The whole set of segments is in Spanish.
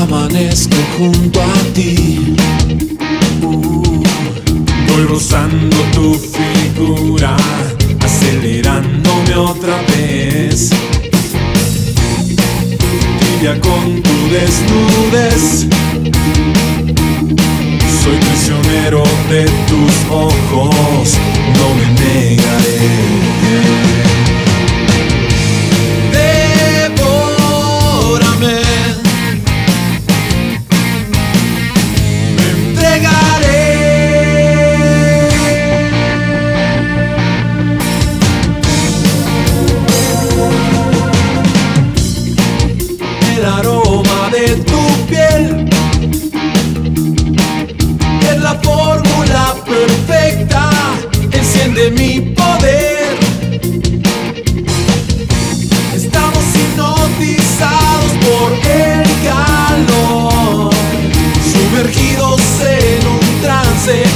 Amanezco junto a ti. Uh, voy rozando tu figura, acelerándome otra vez. Con tu desnudez. Soy prisionero de tus ojos, no me negaré.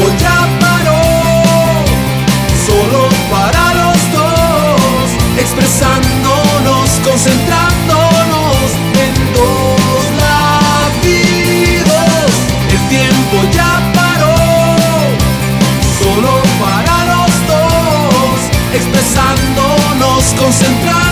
tiempo ya paró, solo para los dos, expresándonos, concentrándonos en dos latidos. El tiempo ya paró, solo para los dos, expresándonos, concentrándonos